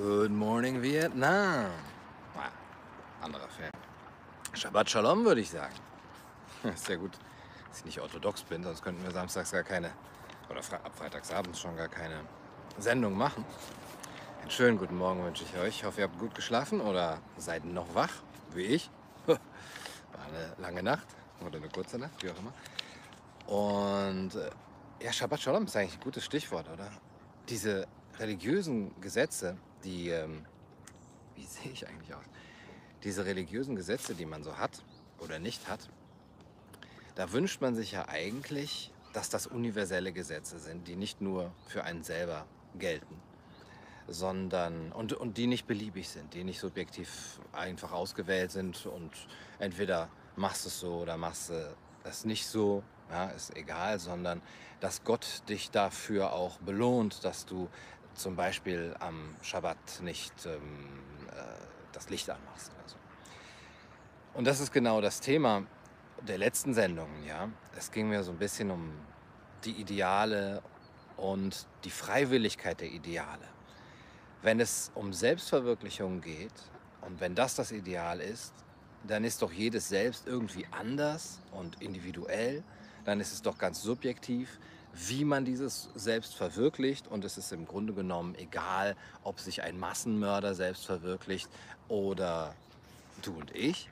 Good morning Vietnam. Na, anderer Fan. Shabbat Shalom würde ich sagen. Sehr gut, dass ich nicht orthodox bin, sonst könnten wir samstags gar keine, oder ab freitagsabends schon gar keine Sendung machen. Einen schönen guten Morgen wünsche ich euch. Ich hoffe, ihr habt gut geschlafen oder seid noch wach, wie ich. War eine lange Nacht oder eine kurze Nacht, wie auch immer. Und äh, ja, Shabbat Shalom ist eigentlich ein gutes Stichwort, oder? Diese religiösen Gesetze, die, ähm, wie sehe ich eigentlich aus? Diese religiösen Gesetze, die man so hat oder nicht hat, da wünscht man sich ja eigentlich, dass das universelle Gesetze sind, die nicht nur für einen selber gelten, sondern und, und die nicht beliebig sind, die nicht subjektiv einfach ausgewählt sind und entweder machst es so oder machst es nicht so, ja, ist egal, sondern dass Gott dich dafür auch belohnt, dass du zum Beispiel am Schabbat nicht ähm, äh, das Licht anmachst. Oder so. Und das ist genau das Thema der letzten Sendungen. Ja? Es ging mir so ein bisschen um die Ideale und die Freiwilligkeit der Ideale. Wenn es um Selbstverwirklichung geht und wenn das das Ideal ist, dann ist doch jedes Selbst irgendwie anders und individuell. Dann ist es doch ganz subjektiv, wie man dieses Selbst verwirklicht. Und es ist im Grunde genommen egal, ob sich ein Massenmörder selbst verwirklicht oder du und ich.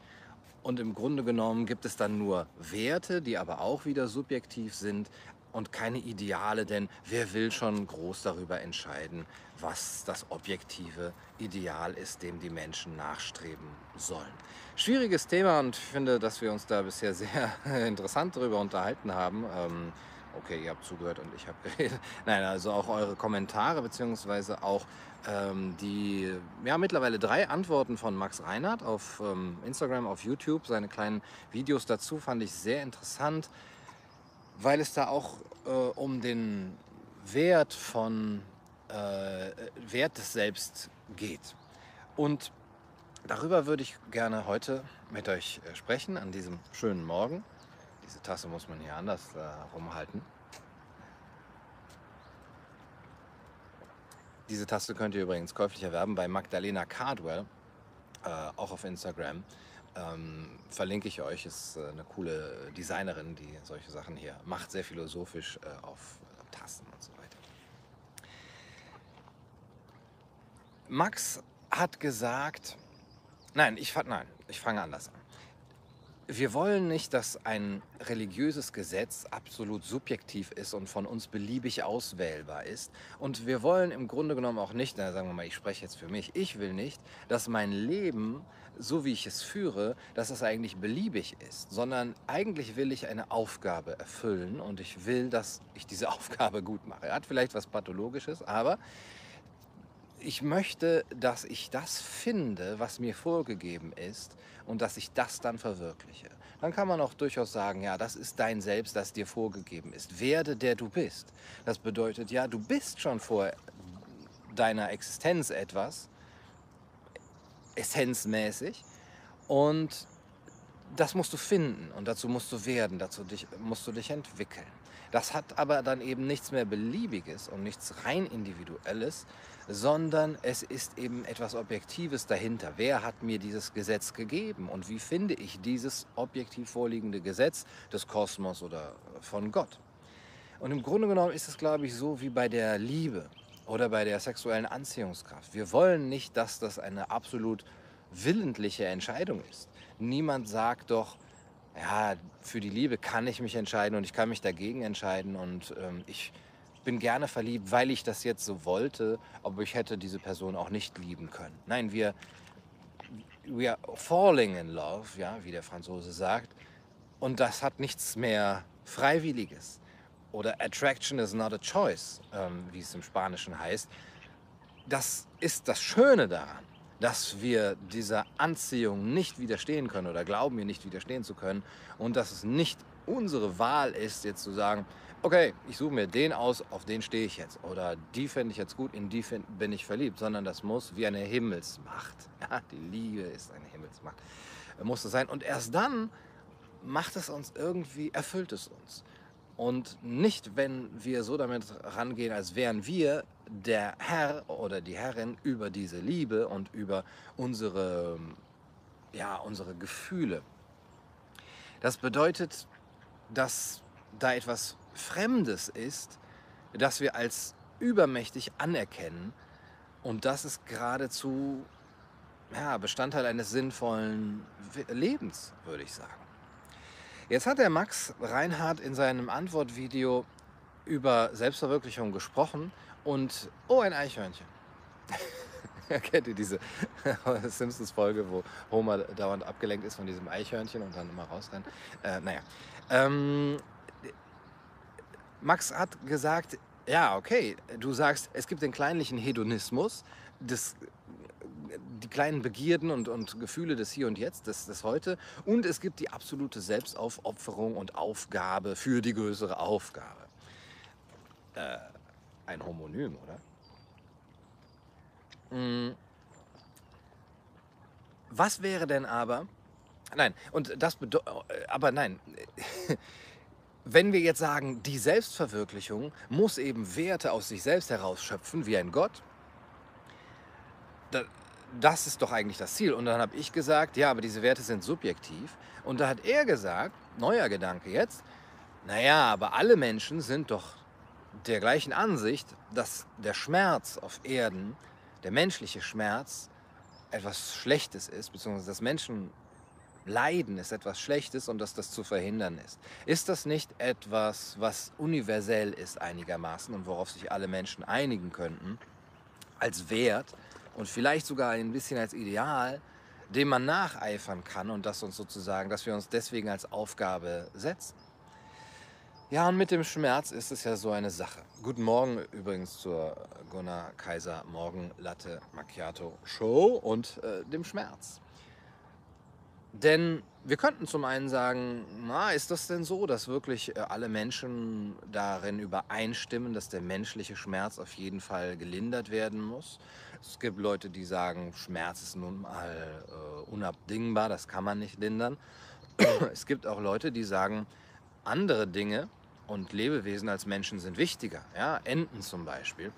Und im Grunde genommen gibt es dann nur Werte, die aber auch wieder subjektiv sind, und keine Ideale, denn wer will schon groß darüber entscheiden, was das objektive Ideal ist, dem die Menschen nachstreben sollen. Schwieriges Thema und ich finde, dass wir uns da bisher sehr interessant darüber unterhalten haben. Okay, ihr habt zugehört und ich habe geredet. Nein, also auch eure Kommentare beziehungsweise auch ähm, die ja mittlerweile drei Antworten von Max Reinhardt auf ähm, Instagram, auf YouTube. Seine kleinen Videos dazu fand ich sehr interessant weil es da auch äh, um den Wert von äh, Wert des Selbst geht. Und darüber würde ich gerne heute mit euch äh, sprechen an diesem schönen Morgen. Diese Tasse muss man hier anders äh, rumhalten. Diese Tasse könnt ihr übrigens käuflich erwerben bei Magdalena Cardwell, äh, auch auf Instagram. Ähm, verlinke ich euch, ist äh, eine coole Designerin, die solche Sachen hier macht, sehr philosophisch äh, auf Tasten und so weiter. Max hat gesagt, nein, ich, nein, ich fange anders an. Wir wollen nicht, dass ein religiöses Gesetz absolut subjektiv ist und von uns beliebig auswählbar ist. Und wir wollen im Grunde genommen auch nicht, na, sagen wir mal, ich spreche jetzt für mich, ich will nicht, dass mein Leben, so wie ich es führe, dass es eigentlich beliebig ist, sondern eigentlich will ich eine Aufgabe erfüllen und ich will, dass ich diese Aufgabe gut mache. Hat vielleicht was Pathologisches, aber ich möchte, dass ich das finde, was mir vorgegeben ist und dass ich das dann verwirkliche. Dann kann man auch durchaus sagen, ja, das ist dein Selbst, das dir vorgegeben ist. Werde der du bist. Das bedeutet, ja, du bist schon vor deiner Existenz etwas, essenzmäßig, und das musst du finden und dazu musst du werden, dazu dich, musst du dich entwickeln. Das hat aber dann eben nichts mehr Beliebiges und nichts rein Individuelles, sondern es ist eben etwas Objektives dahinter. Wer hat mir dieses Gesetz gegeben und wie finde ich dieses objektiv vorliegende Gesetz des Kosmos oder von Gott? Und im Grunde genommen ist es, glaube ich, so wie bei der Liebe oder bei der sexuellen Anziehungskraft. Wir wollen nicht, dass das eine absolut willentliche Entscheidung ist. Niemand sagt doch, ja, für die Liebe kann ich mich entscheiden und ich kann mich dagegen entscheiden und ähm, ich bin gerne verliebt, weil ich das jetzt so wollte, aber ich hätte diese Person auch nicht lieben können. Nein, wir, we are falling in love, ja, wie der Franzose sagt, und das hat nichts mehr Freiwilliges. Oder Attraction is not a choice, ähm, wie es im Spanischen heißt. Das ist das Schöne daran dass wir dieser Anziehung nicht widerstehen können oder glauben, ihr nicht widerstehen zu können und dass es nicht unsere Wahl ist, jetzt zu sagen, okay, ich suche mir den aus, auf den stehe ich jetzt oder die finde ich jetzt gut, in die bin ich verliebt, sondern das muss wie eine Himmelsmacht, ja, die Liebe ist eine Himmelsmacht, muss es sein und erst dann macht es uns irgendwie, erfüllt es uns. Und nicht, wenn wir so damit rangehen, als wären wir der Herr oder die Herrin über diese Liebe und über unsere, ja, unsere Gefühle. Das bedeutet, dass da etwas Fremdes ist, das wir als übermächtig anerkennen. Und das ist geradezu ja, Bestandteil eines sinnvollen Lebens, würde ich sagen. Jetzt hat der Max Reinhardt in seinem Antwortvideo über Selbstverwirklichung gesprochen und oh, ein Eichhörnchen. Kennt ihr diese Simpsons-Folge, wo Homer dauernd abgelenkt ist von diesem Eichhörnchen und dann immer rausrennt? Äh, naja. Ähm, Max hat gesagt, ja, okay, du sagst, es gibt den kleinlichen Hedonismus, das, die kleinen Begierden und, und Gefühle des Hier und Jetzt, des, des Heute. Und es gibt die absolute Selbstaufopferung und Aufgabe für die größere Aufgabe. Äh, ein Homonym, oder? Hm. Was wäre denn aber, nein, und das bedeutet, aber nein, wenn wir jetzt sagen, die Selbstverwirklichung muss eben Werte aus sich selbst herausschöpfen, wie ein Gott, das ist doch eigentlich das Ziel. Und dann habe ich gesagt, ja, aber diese Werte sind subjektiv. Und da hat er gesagt, neuer Gedanke jetzt, naja, aber alle Menschen sind doch der gleichen Ansicht, dass der Schmerz auf Erden, der menschliche Schmerz, etwas Schlechtes ist, beziehungsweise dass Menschen Leiden ist etwas Schlechtes und dass das zu verhindern ist. Ist das nicht etwas, was universell ist einigermaßen und worauf sich alle Menschen einigen könnten, als Wert und vielleicht sogar ein bisschen als Ideal, dem man nacheifern kann und das uns sozusagen, dass wir uns deswegen als Aufgabe setzen? Ja, und mit dem Schmerz ist es ja so eine Sache. Guten Morgen übrigens zur Gunnar Kaiser Morgen Latte Macchiato Show und äh, dem Schmerz. Denn wir könnten zum einen sagen, na, ist das denn so, dass wirklich äh, alle Menschen darin übereinstimmen, dass der menschliche Schmerz auf jeden Fall gelindert werden muss? Es gibt Leute, die sagen, Schmerz ist nun mal äh, unabdingbar, das kann man nicht lindern. es gibt auch Leute, die sagen, andere Dinge und Lebewesen als Menschen sind wichtiger. Ja? Enten zum Beispiel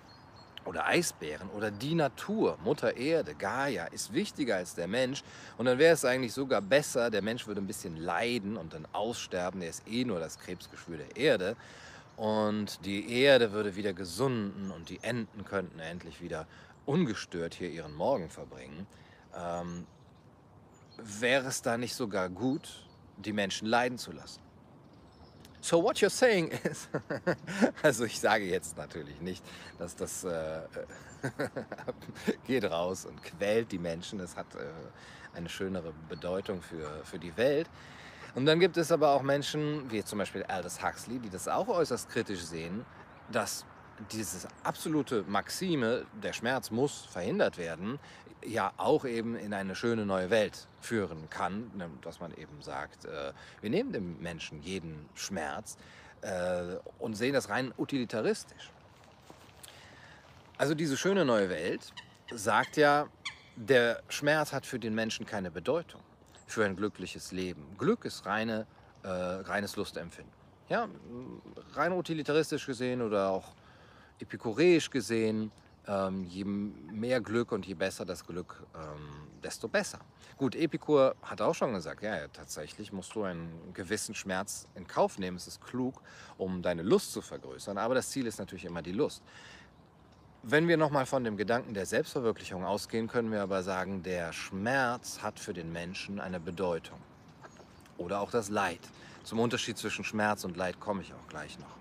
oder Eisbären oder die Natur, Mutter Erde, Gaia, ist wichtiger als der Mensch. Und dann wäre es eigentlich sogar besser, der Mensch würde ein bisschen leiden und dann aussterben. Der ist eh nur das Krebsgeschwür der Erde. Und die Erde würde wieder gesunden und die Enten könnten endlich wieder ungestört hier ihren Morgen verbringen. Ähm, wäre es da nicht sogar gut, die Menschen leiden zu lassen? So what you're saying is, also ich sage jetzt natürlich nicht, dass das äh, geht raus und quält die Menschen. Es hat äh, eine schönere Bedeutung für, für die Welt. Und dann gibt es aber auch Menschen, wie zum Beispiel Aldous Huxley, die das auch äußerst kritisch sehen, dass diese absolute Maxime, der Schmerz muss verhindert werden, ja auch eben in eine schöne neue Welt führen kann, ne, dass man eben sagt, äh, wir nehmen dem Menschen jeden Schmerz äh, und sehen das rein utilitaristisch. Also diese schöne neue Welt sagt ja, der Schmerz hat für den Menschen keine Bedeutung für ein glückliches Leben. Glück ist reine, äh, reines Lustempfinden. Ja, rein utilitaristisch gesehen oder auch epikureisch gesehen, ähm, je mehr Glück und je besser das Glück, ähm, desto besser. Gut, Epikur hat auch schon gesagt, ja, ja, tatsächlich musst du einen gewissen Schmerz in Kauf nehmen. Es ist klug, um deine Lust zu vergrößern, aber das Ziel ist natürlich immer die Lust. Wenn wir nochmal von dem Gedanken der Selbstverwirklichung ausgehen, können wir aber sagen, der Schmerz hat für den Menschen eine Bedeutung. Oder auch das Leid. Zum Unterschied zwischen Schmerz und Leid komme ich auch gleich noch.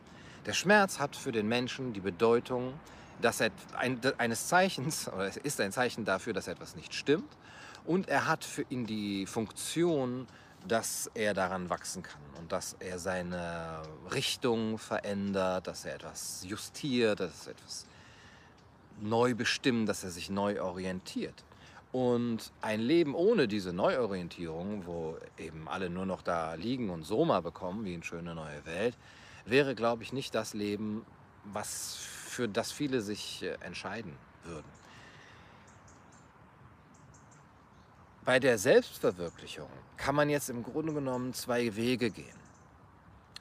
Der Schmerz hat für den Menschen die Bedeutung dass er ein, eines Zeichens, oder es ist ein Zeichen dafür, dass etwas nicht stimmt. Und er hat für ihn die Funktion, dass er daran wachsen kann und dass er seine Richtung verändert, dass er etwas justiert, dass er etwas neu bestimmt, dass er sich neu orientiert. Und ein Leben ohne diese Neuorientierung, wo eben alle nur noch da liegen und Soma bekommen, wie in Schöne Neue Welt, wäre, glaube ich, nicht das Leben, was für das viele sich äh, entscheiden würden. Bei der Selbstverwirklichung kann man jetzt im Grunde genommen zwei Wege gehen.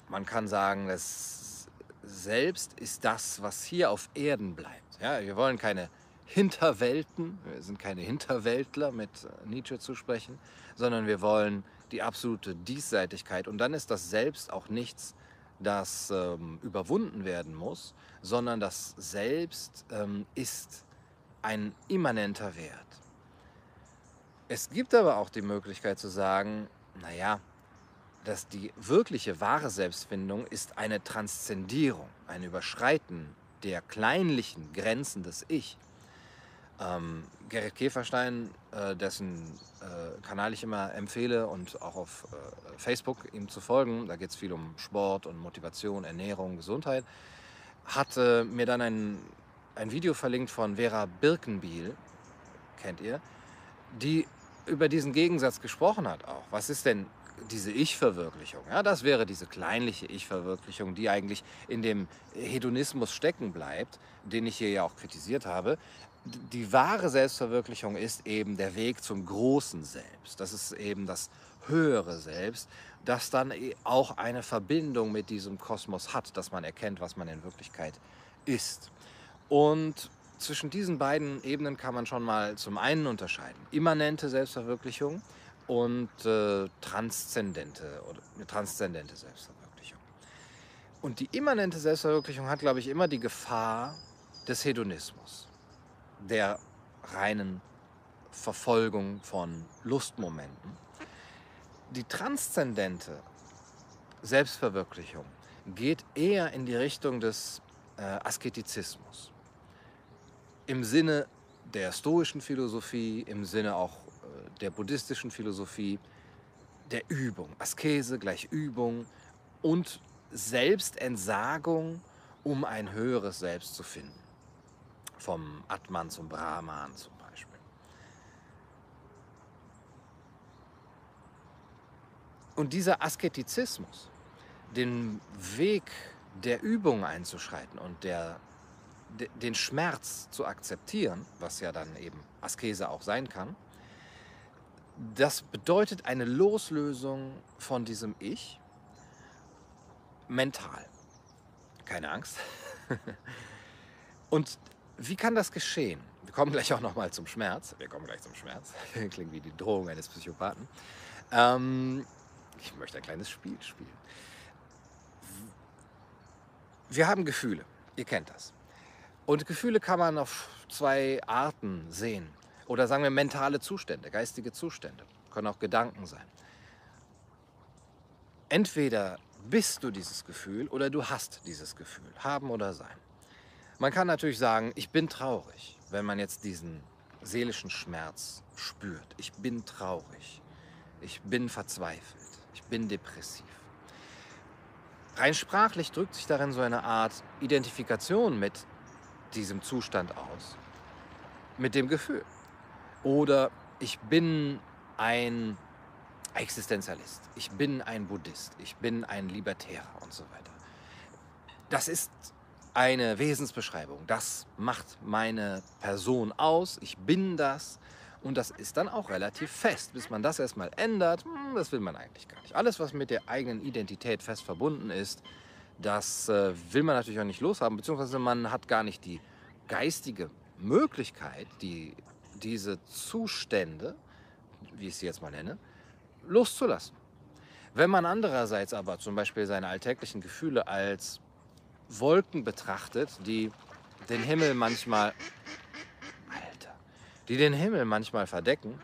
man kann sagen, das Selbst ist das, was hier auf Erden bleibt. Ja, wir wollen keine Hinterwelten, wir sind keine Hinterweltler, mit Nietzsche zu sprechen, sondern wir wollen die absolute Diesseitigkeit. Und dann ist das Selbst auch nichts, das ähm, überwunden werden muss, sondern das Selbst ähm, ist ein immanenter Wert. Es gibt aber auch die Möglichkeit zu sagen, naja, dass die wirkliche wahre Selbstfindung ist eine Transzendierung, ein Überschreiten der kleinlichen Grenzen des Ich. Ähm, Gerrit Käferstein, äh, dessen äh, Kanal ich immer empfehle und auch auf äh, Facebook ihm zu folgen, da geht es viel um Sport und Motivation, Ernährung, Gesundheit, hat mir dann ein, ein Video verlinkt von Vera Birkenbiel, kennt ihr, die über diesen Gegensatz gesprochen hat auch. Was ist denn diese Ich-Verwirklichung? Ja, das wäre diese kleinliche Ich-Verwirklichung, die eigentlich in dem Hedonismus stecken bleibt, den ich hier ja auch kritisiert habe die wahre Selbstverwirklichung ist eben der Weg zum großen Selbst. Das ist eben das höhere Selbst, das dann e- auch eine Verbindung mit diesem Kosmos hat, dass man erkennt, was man in Wirklichkeit ist. Und zwischen diesen beiden Ebenen kann man schon mal zum einen unterscheiden. Immanente Selbstverwirklichung und äh, transzendente, oder, transzendente Selbstverwirklichung. Und die immanente Selbstverwirklichung hat, glaube ich, immer die Gefahr des Hedonismus der reinen Verfolgung von Lustmomenten. Die transzendente Selbstverwirklichung geht eher in die Richtung des äh, Asketizismus. Im Sinne der stoischen Philosophie, im Sinne auch äh, der buddhistischen Philosophie, der Übung. Askese gleich Übung und Selbstentsagung, um ein höheres Selbst zu finden vom Atman zum Brahman zum Beispiel. Und dieser Asketizismus, den Weg der Übung einzuschreiten und der, de, den Schmerz zu akzeptieren, was ja dann eben Askese auch sein kann, das bedeutet eine Loslösung von diesem Ich mental. Keine Angst. Und wie kann das geschehen? Wir kommen gleich auch noch mal zum Schmerz. Wir kommen gleich zum Schmerz. Klingt wie die Drohung eines Psychopathen. Ähm, ich möchte ein kleines Spiel spielen. Wir haben Gefühle. Ihr kennt das. Und Gefühle kann man auf zwei Arten sehen. Oder sagen wir mentale Zustände, geistige Zustände. Können auch Gedanken sein. Entweder bist du dieses Gefühl oder du hast dieses Gefühl. Haben oder sein. Man kann natürlich sagen, ich bin traurig, wenn man jetzt diesen seelischen Schmerz spürt. Ich bin traurig. Ich bin verzweifelt. Ich bin depressiv. Rein sprachlich drückt sich darin so eine Art Identifikation mit diesem Zustand aus. Mit dem Gefühl. Oder ich bin ein Existenzialist. Ich bin ein Buddhist. Ich bin ein Libertärer und so weiter. Das ist eine Wesensbeschreibung. Das macht meine Person aus. Ich bin das. Und das ist dann auch relativ fest. Bis man das erstmal ändert, hm, das will man eigentlich gar nicht. Alles, was mit der eigenen Identität fest verbunden ist, das äh, will man natürlich auch nicht loshaben. Beziehungsweise man hat gar nicht die geistige Möglichkeit, die, diese Zustände, wie ich sie jetzt mal nenne, loszulassen. Wenn man andererseits aber zum Beispiel seine alltäglichen Gefühle als Wolken betrachtet, die den Himmel manchmal, Alter, die den Himmel manchmal verdecken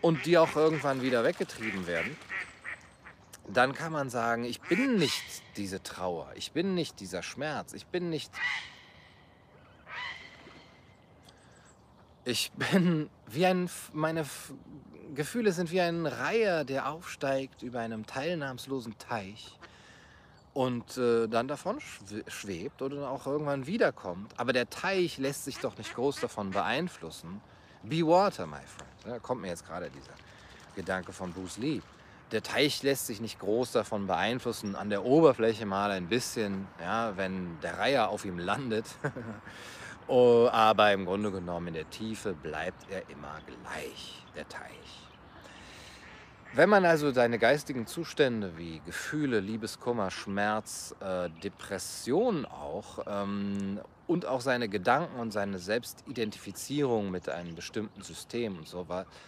und die auch irgendwann wieder weggetrieben werden, dann kann man sagen, ich bin nicht diese Trauer, ich bin nicht dieser Schmerz, ich bin nicht... Ich bin wie ein... Meine Gefühle sind wie ein Reiher, der aufsteigt über einem teilnahmslosen Teich und äh, dann davon schwebt oder auch irgendwann wiederkommt. Aber der Teich lässt sich doch nicht groß davon beeinflussen. Be water, my friend. Da kommt mir jetzt gerade dieser Gedanke von Bruce Lee. Der Teich lässt sich nicht groß davon beeinflussen, an der Oberfläche mal ein bisschen, ja, wenn der Reiher auf ihm landet. oh, aber im Grunde genommen in der Tiefe bleibt er immer gleich, der Teich. Wenn man also deine geistigen Zustände wie Gefühle, Liebeskummer, Schmerz, äh, Depression auch ähm, und auch seine Gedanken und seine Selbstidentifizierung mit einem bestimmten System und, so,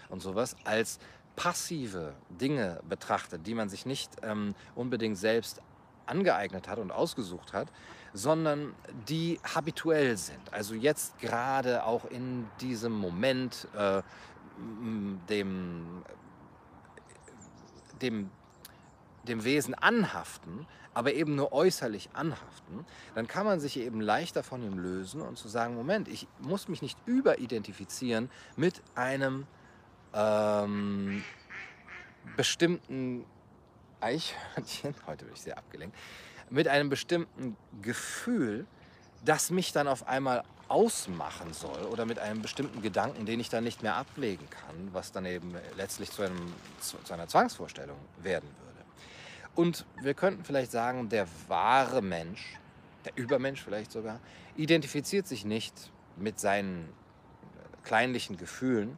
und sowas als passive Dinge betrachtet, die man sich nicht ähm, unbedingt selbst angeeignet hat und ausgesucht hat, sondern die habituell sind. Also jetzt gerade auch in diesem Moment äh, dem dem, dem Wesen anhaften, aber eben nur äußerlich anhaften, dann kann man sich eben leichter von ihm lösen und zu sagen, Moment, ich muss mich nicht überidentifizieren mit einem ähm, bestimmten Eichhörnchen, heute bin ich sehr abgelenkt, mit einem bestimmten Gefühl, das mich dann auf einmal ausmachen soll oder mit einem bestimmten Gedanken, den ich dann nicht mehr ablegen kann, was dann eben letztlich zu, einem, zu, zu einer Zwangsvorstellung werden würde. Und wir könnten vielleicht sagen, der wahre Mensch, der Übermensch vielleicht sogar, identifiziert sich nicht mit seinen kleinlichen Gefühlen,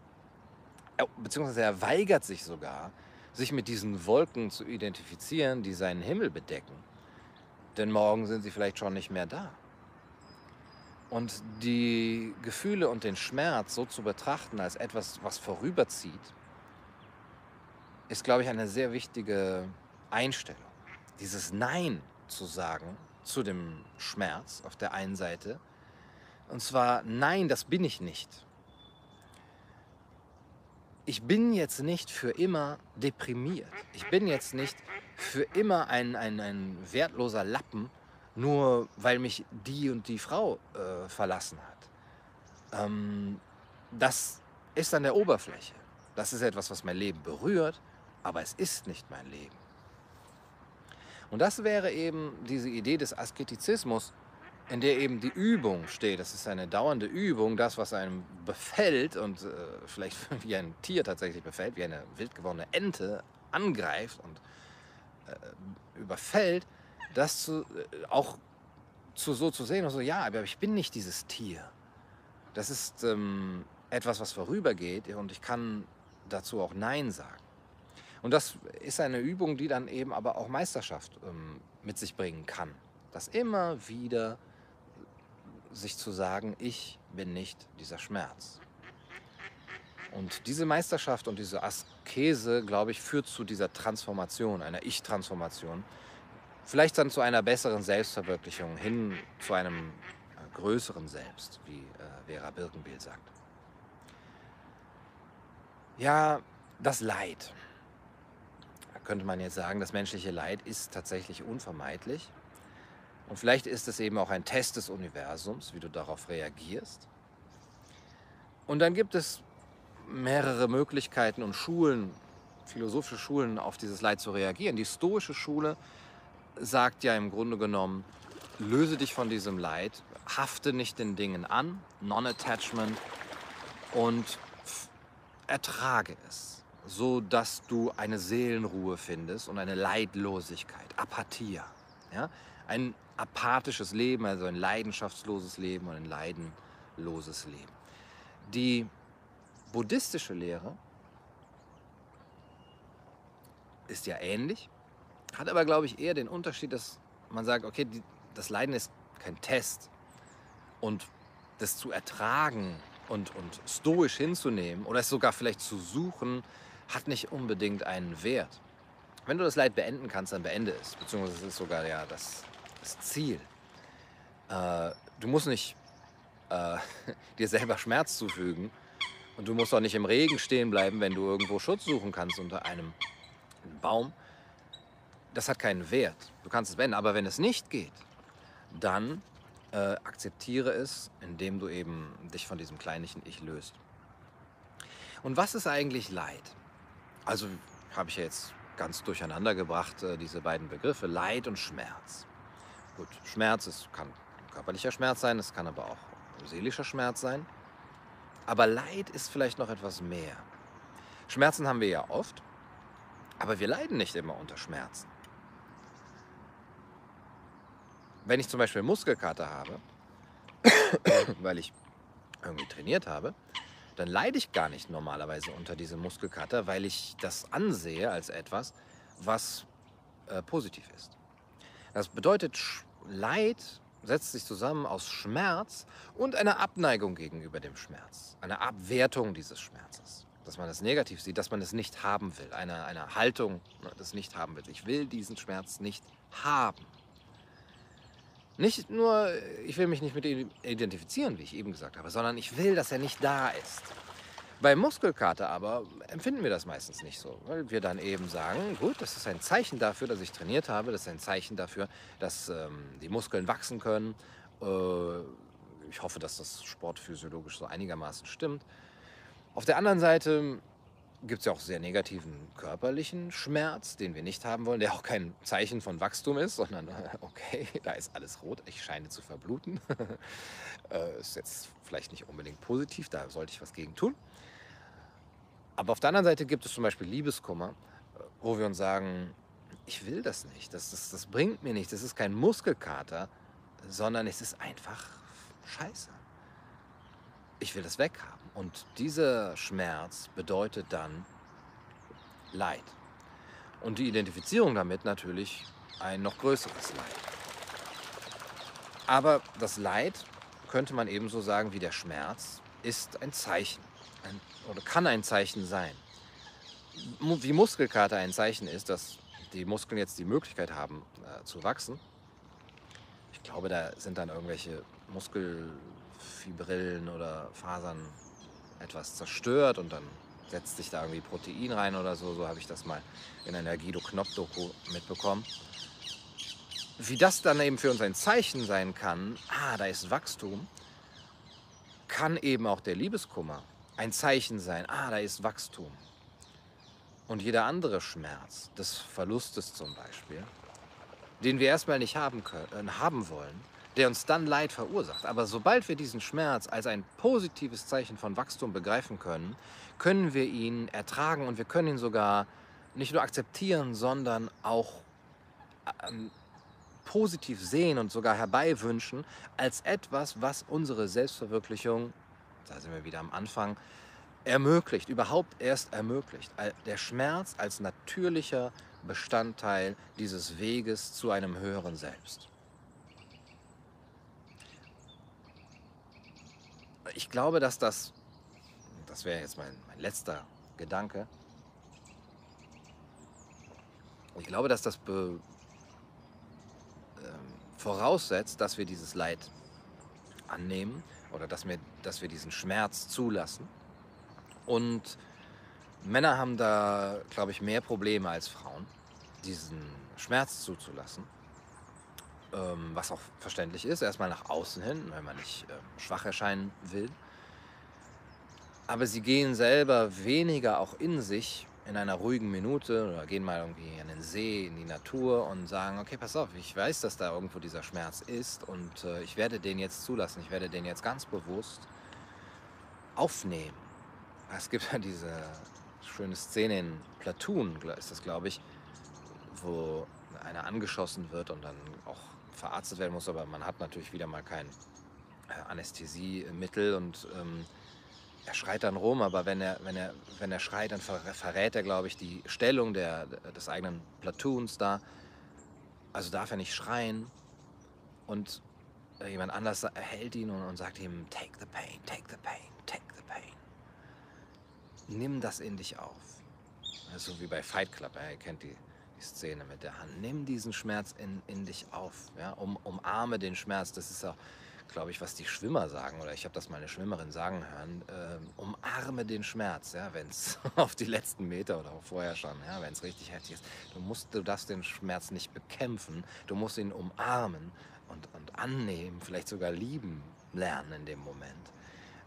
beziehungsweise er weigert sich sogar, sich mit diesen Wolken zu identifizieren, die seinen Himmel bedecken. Denn morgen sind sie vielleicht schon nicht mehr da. Und die Gefühle und den Schmerz so zu betrachten als etwas, was vorüberzieht, ist, glaube ich, eine sehr wichtige Einstellung. Dieses Nein zu sagen zu dem Schmerz auf der einen Seite. Und zwar, nein, das bin ich nicht. Ich bin jetzt nicht für immer deprimiert. Ich bin jetzt nicht für immer ein, ein, ein wertloser Lappen, nur weil mich die und die Frau äh, verlassen hat. Ähm, das ist an der Oberfläche. Das ist etwas, was mein Leben berührt, aber es ist nicht mein Leben. Und das wäre eben diese Idee des Asketizismus, in der eben die Übung steht. Das ist eine dauernde Übung, das, was einem befällt und äh, vielleicht wie ein Tier tatsächlich befällt, wie eine wild gewordene Ente angreift und äh, überfällt, das zu, äh, auch zu, so zu sehen und so, ja, aber ich bin nicht dieses Tier. Das ist ähm, etwas, was vorübergeht und ich kann dazu auch Nein sagen. Und das ist eine Übung, die dann eben aber auch Meisterschaft ähm, mit sich bringen kann. Das immer wieder sich zu sagen, ich bin nicht dieser Schmerz. Und diese Meisterschaft und diese Askese, glaube ich, führt zu dieser Transformation, einer Ich-Transformation, vielleicht dann zu einer besseren Selbstverwirklichung hin zu einem äh, größeren Selbst, wie äh, Vera Birkenbiel sagt. Ja, das Leid. Da könnte man jetzt sagen, das menschliche Leid ist tatsächlich unvermeidlich. Und vielleicht ist es eben auch ein Test des Universums, wie du darauf reagierst. Und dann gibt es mehrere Möglichkeiten und Schulen, philosophische Schulen, auf dieses Leid zu reagieren. Die stoische Schule sagt ja im Grunde genommen, löse dich von diesem Leid, hafte nicht den Dingen an, Non-Attachment und ertrage es, so dass du eine Seelenruhe findest und eine Leidlosigkeit, Apathia. Ja? Ein apathisches Leben, also ein leidenschaftsloses Leben und ein leidenloses Leben. Die buddhistische Lehre ist ja ähnlich. Hat aber, glaube ich, eher den Unterschied, dass man sagt, okay, die, das Leiden ist kein Test. Und das zu ertragen und, und stoisch hinzunehmen oder es sogar vielleicht zu suchen, hat nicht unbedingt einen Wert. Wenn du das Leid beenden kannst, dann beende es. Beziehungsweise es ist sogar ja das, das Ziel. Äh, du musst nicht äh, dir selber Schmerz zufügen und du musst auch nicht im Regen stehen bleiben, wenn du irgendwo Schutz suchen kannst unter einem Baum, das hat keinen Wert. Du kannst es beenden. Aber wenn es nicht geht, dann äh, akzeptiere es, indem du eben dich von diesem kleinlichen Ich löst. Und was ist eigentlich Leid? Also habe ich ja jetzt ganz durcheinander gebracht, äh, diese beiden Begriffe, Leid und Schmerz. Gut, Schmerz ist, kann körperlicher Schmerz sein, es kann aber auch seelischer Schmerz sein. Aber Leid ist vielleicht noch etwas mehr. Schmerzen haben wir ja oft, aber wir leiden nicht immer unter Schmerzen. Wenn ich zum Beispiel Muskelkater habe, weil ich irgendwie trainiert habe, dann leide ich gar nicht normalerweise unter diesem Muskelkater, weil ich das ansehe als etwas, was äh, positiv ist. Das bedeutet, Leid setzt sich zusammen aus Schmerz und einer Abneigung gegenüber dem Schmerz, einer Abwertung dieses Schmerzes. Dass man es negativ sieht, dass man es nicht haben will, eine, eine Haltung ne, des nicht haben will. Ich will diesen Schmerz nicht haben. Nicht nur, ich will mich nicht mit ihm identifizieren, wie ich eben gesagt habe, sondern ich will, dass er nicht da ist. Bei Muskelkater aber empfinden wir das meistens nicht so, weil wir dann eben sagen, gut, das ist ein Zeichen dafür, dass ich trainiert habe, das ist ein Zeichen dafür, dass ähm, die Muskeln wachsen können. Äh, ich hoffe, dass das sportphysiologisch so einigermaßen stimmt. Auf der anderen Seite gibt es ja auch sehr negativen körperlichen Schmerz, den wir nicht haben wollen, der auch kein Zeichen von Wachstum ist, sondern okay, da ist alles rot, ich scheine zu verbluten. äh, ist jetzt vielleicht nicht unbedingt positiv, da sollte ich was gegen tun. Aber auf der anderen Seite gibt es zum Beispiel Liebeskummer, wo wir uns sagen, ich will das nicht, das, das, das bringt mir nichts, das ist kein Muskelkater, sondern es ist einfach scheiße. Ich will das weghaben. Und dieser Schmerz bedeutet dann Leid. Und die Identifizierung damit natürlich ein noch größeres Leid. Aber das Leid, könnte man ebenso sagen wie der Schmerz, ist ein Zeichen ein, oder kann ein Zeichen sein. Wie Muskelkater ein Zeichen ist, dass die Muskeln jetzt die Möglichkeit haben äh, zu wachsen. Ich glaube, da sind dann irgendwelche Muskelfibrillen oder Fasern etwas zerstört und dann setzt sich da irgendwie Protein rein oder so. So habe ich das mal in einer Guido Knopp-Doku mitbekommen. Wie das dann eben für uns ein Zeichen sein kann, ah, da ist Wachstum, kann eben auch der Liebeskummer ein Zeichen sein, ah, da ist Wachstum. Und jeder andere Schmerz, des Verlustes zum Beispiel, den wir erstmal nicht haben, können, äh, haben wollen, der uns dann Leid verursacht. Aber sobald wir diesen Schmerz als ein positives Zeichen von Wachstum begreifen können, können wir ihn ertragen und wir können ihn sogar nicht nur akzeptieren, sondern auch ähm, positiv sehen und sogar herbeiwünschen als etwas, was unsere Selbstverwirklichung da sind wir wieder am Anfang, ermöglicht, überhaupt erst ermöglicht. Der Schmerz als natürlicher Bestandteil dieses Weges zu einem höheren Selbst. Ich glaube, dass das, das wäre jetzt mein, mein letzter Gedanke, ich glaube, dass das be, äh, voraussetzt, dass wir dieses Leid annehmen, oder dass wir, dass wir diesen Schmerz zulassen. Und Männer haben da, glaube ich, mehr Probleme als Frauen, diesen Schmerz zuzulassen. Ähm, was auch verständlich ist, erstmal nach außen hin, wenn man nicht ähm, schwach erscheinen will. Aber sie gehen selber weniger auch in sich in einer ruhigen Minute oder gehen mal irgendwie an den See, in die Natur und sagen, okay, pass auf, ich weiß, dass da irgendwo dieser Schmerz ist und äh, ich werde den jetzt zulassen, ich werde den jetzt ganz bewusst aufnehmen. Es gibt ja diese schöne Szene in Platoon, ist das glaube ich, wo einer angeschossen wird und dann auch verarztet werden muss, aber man hat natürlich wieder mal kein äh, Anästhesiemittel und ähm, er schreit dann rum, aber wenn er, wenn er, wenn er schreit, dann verrät er, glaube ich, die Stellung der, des eigenen Platoons da. Also darf er nicht schreien. Und jemand anders hält ihn und, und sagt ihm, take the pain, take the pain, take the pain. Nimm das in dich auf. So wie bei Fight Club, er kennt die, die Szene mit der Hand. Nimm diesen Schmerz in, in dich auf. Ja? Um, umarme den Schmerz. Das ist auch glaube ich, was die Schwimmer sagen, oder ich habe das mal eine Schwimmerin sagen hören, äh, umarme den Schmerz, ja, wenn es auf die letzten Meter oder auch vorher schon, ja, wenn es richtig heftig ist. Du musst, du darfst den Schmerz nicht bekämpfen, du musst ihn umarmen und, und annehmen, vielleicht sogar lieben lernen in dem Moment.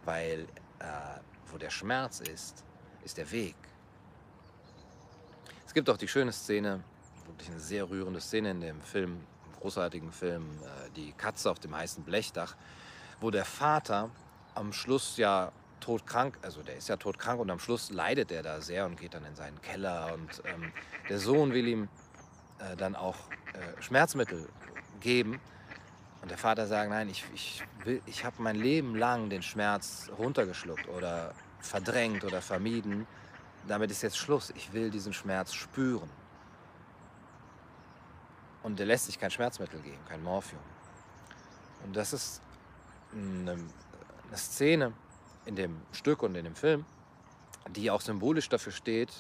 Weil äh, wo der Schmerz ist, ist der Weg. Es gibt auch die schöne Szene, wirklich eine sehr rührende Szene in dem Film großartigen Film äh, Die Katze auf dem heißen Blechdach, wo der Vater am Schluss ja todkrank, also der ist ja todkrank und am Schluss leidet er da sehr und geht dann in seinen Keller und ähm, der Sohn will ihm äh, dann auch äh, Schmerzmittel geben und der Vater sagt, nein, ich, ich, ich habe mein Leben lang den Schmerz runtergeschluckt oder verdrängt oder vermieden. Damit ist jetzt Schluss. Ich will diesen Schmerz spüren. Und er lässt sich kein Schmerzmittel geben, kein Morphium. Und das ist eine, eine Szene in dem Stück und in dem Film, die auch symbolisch dafür steht,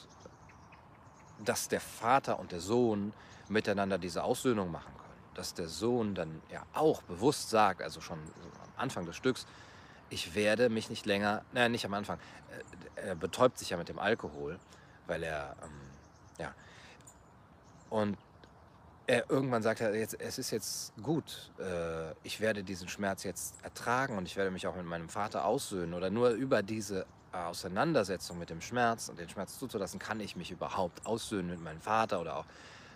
dass der Vater und der Sohn miteinander diese Aussöhnung machen können. Dass der Sohn dann ja auch bewusst sagt, also schon am Anfang des Stücks, ich werde mich nicht länger, naja, nicht am Anfang, äh, er betäubt sich ja mit dem Alkohol, weil er, ähm, ja, und er irgendwann sagt er, jetzt, es ist jetzt gut, äh, ich werde diesen Schmerz jetzt ertragen und ich werde mich auch mit meinem Vater aussöhnen oder nur über diese Auseinandersetzung mit dem Schmerz und den Schmerz zuzulassen, kann ich mich überhaupt aussöhnen mit meinem Vater oder auch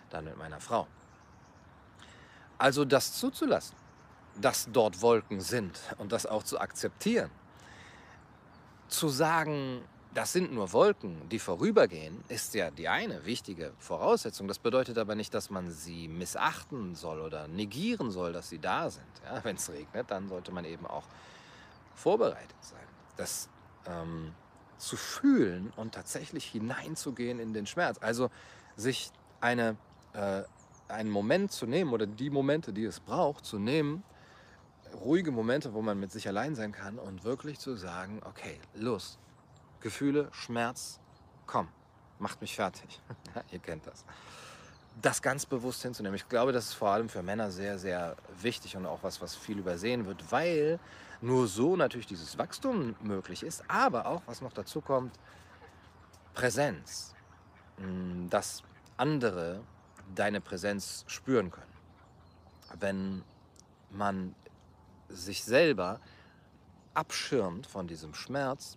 dann mit meiner Frau. Also das zuzulassen, dass dort Wolken sind und das auch zu akzeptieren. Zu sagen, das sind nur Wolken, die vorübergehen, ist ja die eine wichtige Voraussetzung. Das bedeutet aber nicht, dass man sie missachten soll oder negieren soll, dass sie da sind. Ja, Wenn es regnet, dann sollte man eben auch vorbereitet sein. Das ähm, zu fühlen und tatsächlich hineinzugehen in den Schmerz. Also sich eine, äh, einen Moment zu nehmen oder die Momente, die es braucht, zu nehmen, ruhige Momente, wo man mit sich allein sein kann und wirklich zu sagen, okay, los, Gefühle, Schmerz, komm, macht mich fertig. Ihr kennt das. Das ganz bewusst hinzunehmen. Ich glaube, das ist vor allem für Männer sehr, sehr wichtig und auch was, was viel übersehen wird, weil nur so natürlich dieses Wachstum möglich ist, aber auch, was noch dazu kommt, Präsenz. Hm, dass andere deine Präsenz spüren können. Wenn man sich selber abschirmt von diesem Schmerz,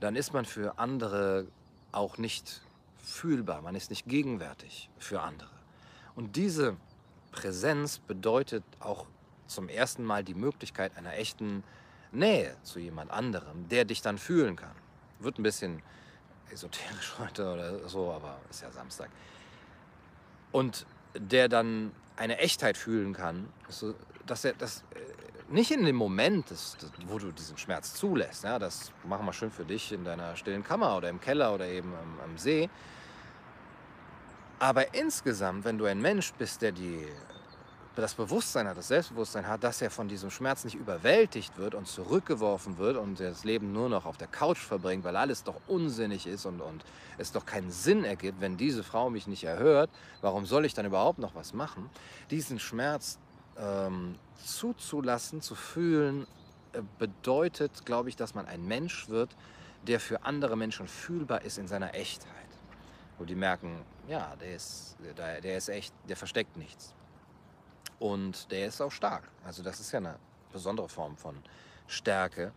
dann ist man für andere auch nicht fühlbar, man ist nicht gegenwärtig für andere. Und diese Präsenz bedeutet auch zum ersten Mal die Möglichkeit einer echten Nähe zu jemand anderem, der dich dann fühlen kann. Wird ein bisschen esoterisch heute oder so, aber ist ja Samstag. Und der dann eine Echtheit fühlen kann, so, dass er das äh, nicht in dem Moment, das, das, wo du diesen Schmerz zulässt, ja, das machen wir schön für dich in deiner stillen Kammer oder im Keller oder eben am, am See. Aber insgesamt, wenn du ein Mensch bist, der die, das Bewusstsein hat, das Selbstbewusstsein hat, dass er von diesem Schmerz nicht überwältigt wird und zurückgeworfen wird und das Leben nur noch auf der Couch verbringt, weil alles doch unsinnig ist und, und es doch keinen Sinn ergibt, wenn diese Frau mich nicht erhört, warum soll ich dann überhaupt noch was machen? Diesen Schmerz ähm, zuzulassen, zu fühlen, äh, bedeutet, glaube ich, dass man ein Mensch wird, der für andere Menschen fühlbar ist in seiner Echtheit. Wo die merken, ja, der ist, der, der ist echt, der versteckt nichts. Und der ist auch stark. Also das ist ja eine besondere Form von Stärke.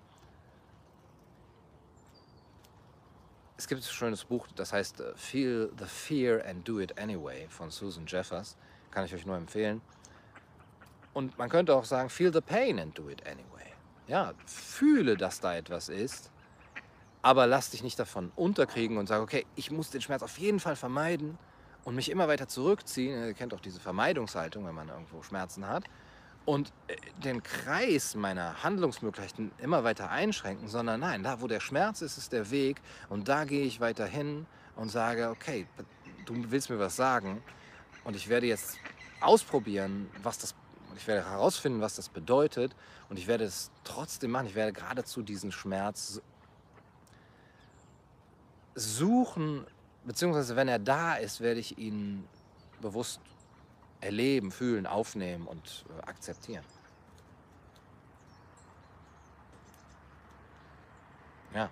Es gibt ein schönes Buch, das heißt äh, Feel the Fear and Do It Anyway von Susan Jeffers. Kann ich euch nur empfehlen. Und man könnte auch sagen, feel the pain and do it anyway. Ja, fühle, dass da etwas ist, aber lass dich nicht davon unterkriegen und sag, okay, ich muss den Schmerz auf jeden Fall vermeiden und mich immer weiter zurückziehen. Ihr kennt auch diese Vermeidungshaltung, wenn man irgendwo Schmerzen hat. Und äh, den Kreis meiner Handlungsmöglichkeiten immer weiter einschränken, sondern nein, da wo der Schmerz ist, ist der Weg und da gehe ich weiter hin und sage, okay, du willst mir was sagen und ich werde jetzt ausprobieren, was das ich werde herausfinden, was das bedeutet und ich werde es trotzdem machen. Ich werde geradezu diesen Schmerz suchen, beziehungsweise wenn er da ist, werde ich ihn bewusst erleben, fühlen, aufnehmen und äh, akzeptieren. Ja,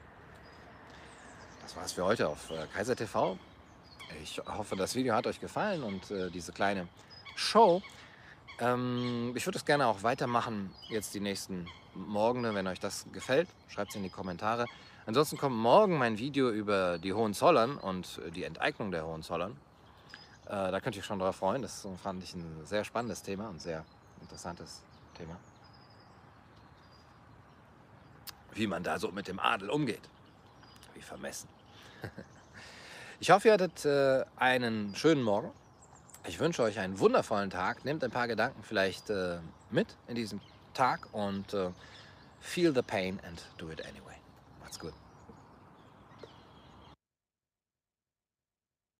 das war es für heute auf äh, Kaiser TV. Ich hoffe, das Video hat euch gefallen und äh, diese kleine Show. Ähm, ich würde es gerne auch weitermachen, jetzt die nächsten Morgen, wenn euch das gefällt. Schreibt es in die Kommentare. Ansonsten kommt morgen mein Video über die Hohenzollern und die Enteignung der Hohenzollern. Äh, da könnt ihr euch schon drauf freuen. Das fand ich ein sehr spannendes Thema und sehr interessantes Thema. Wie man da so mit dem Adel umgeht. Wie vermessen. ich hoffe, ihr hattet äh, einen schönen Morgen. Ich wünsche euch einen wundervollen Tag. Nehmt ein paar Gedanken vielleicht äh, mit in diesem Tag und äh, feel the pain and do it anyway. Macht's gut.